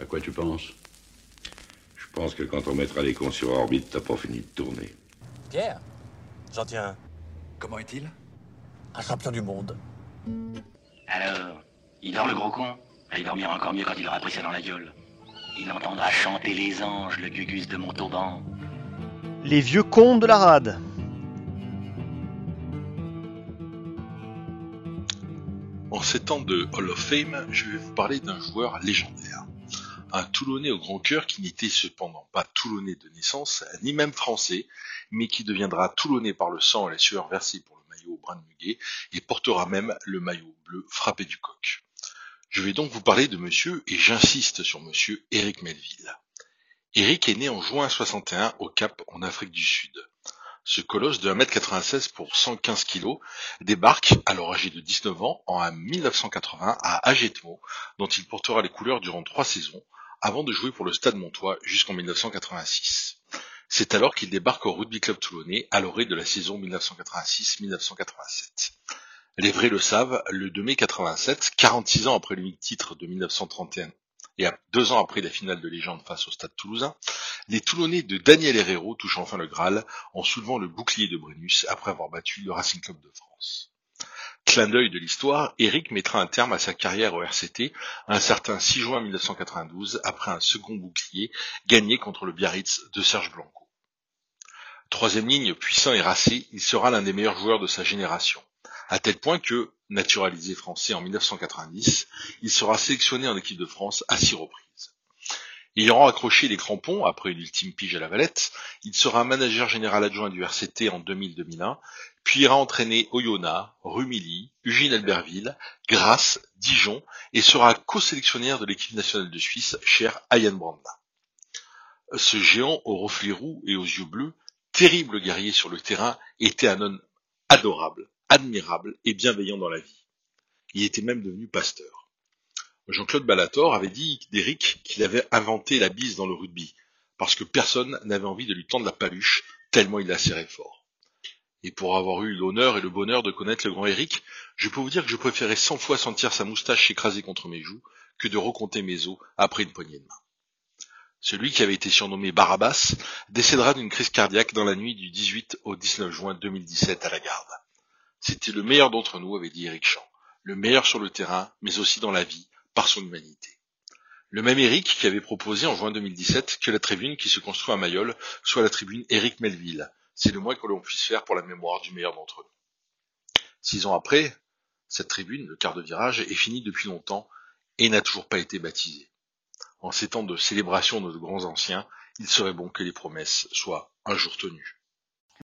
À quoi tu penses Je pense que quand on mettra les cons sur orbite, t'as pas fini de tourner. Pierre, j'en tiens un. Comment est-il Un champion du monde. Alors, il dort le gros con Ah, Il dormira encore mieux quand il aura pris ça dans la gueule. Il entendra chanter les anges, le gugus de Montauban. Les vieux cons de la rade. En ces temps de Hall of Fame, je vais vous parler d'un joueur légendaire. Un Toulonnais au grand cœur qui n'était cependant pas Toulonnais de naissance, ni même français, mais qui deviendra Toulonnais par le sang et la sueur versée pour le maillot brun de muguet et portera même le maillot bleu frappé du coq. Je vais donc vous parler de monsieur, et j'insiste sur monsieur, Eric Melville. Eric est né en juin 61 au Cap, en Afrique du Sud. Ce colosse de 1m96 pour 115 kg débarque, alors âgé de 19 ans, en 1980 à Agetmo, dont il portera les couleurs durant trois saisons, avant de jouer pour le Stade Montois jusqu'en 1986. C'est alors qu'il débarque au Rugby Club Toulonnais à l'orée de la saison 1986-1987. Les vrais le savent, le 2 mai 87, 46 ans après l'unique titre de 1931 et à deux ans après la finale de légende face au Stade Toulousain, les Toulonnais de Daniel Herrero touchent enfin le Graal en soulevant le bouclier de Brennus après avoir battu le Racing Club de France. Clin d'œil de l'histoire, Eric mettra un terme à sa carrière au RCT un certain 6 juin 1992 après un second bouclier gagné contre le Biarritz de Serge Blanco. Troisième ligne puissant et racé, il sera l'un des meilleurs joueurs de sa génération à tel point que, naturalisé français en 1990, il sera sélectionné en équipe de France à six reprises. Ayant accroché les crampons après une ultime pige à la Valette, il sera manager général adjoint du RCT en 2000-2001, puis ira entraîner Oyonnax, Rumilly, Eugène Albertville, Grasse, Dijon et sera co-sélectionnaire de l'équipe nationale de Suisse, cher Ayan Branda. Ce géant aux reflets roux et aux yeux bleus, terrible guerrier sur le terrain, était un homme adorable, admirable et bienveillant dans la vie. Il était même devenu pasteur. Jean-Claude Ballator avait dit d'Éric qu'il avait inventé la bise dans le rugby, parce que personne n'avait envie de lui tendre la paluche, tellement il la serrait fort. Et pour avoir eu l'honneur et le bonheur de connaître le grand Éric, je peux vous dire que je préférais cent fois sentir sa moustache écrasée contre mes joues que de recompter mes os après une poignée de main. Celui qui avait été surnommé Barabbas décédera d'une crise cardiaque dans la nuit du 18 au 19 juin 2017 à la garde. C'était le meilleur d'entre nous, avait dit Eric Champ. Le meilleur sur le terrain, mais aussi dans la vie, par son humanité. Le même Eric qui avait proposé en juin 2017 que la tribune qui se construit à Mayol soit la tribune Eric Melville. C'est le moins que l'on puisse faire pour la mémoire du meilleur d'entre nous. Six ans après, cette tribune, le quart de virage, est finie depuis longtemps et n'a toujours pas été baptisée. En ces temps de célébration de nos grands anciens, il serait bon que les promesses soient un jour tenues.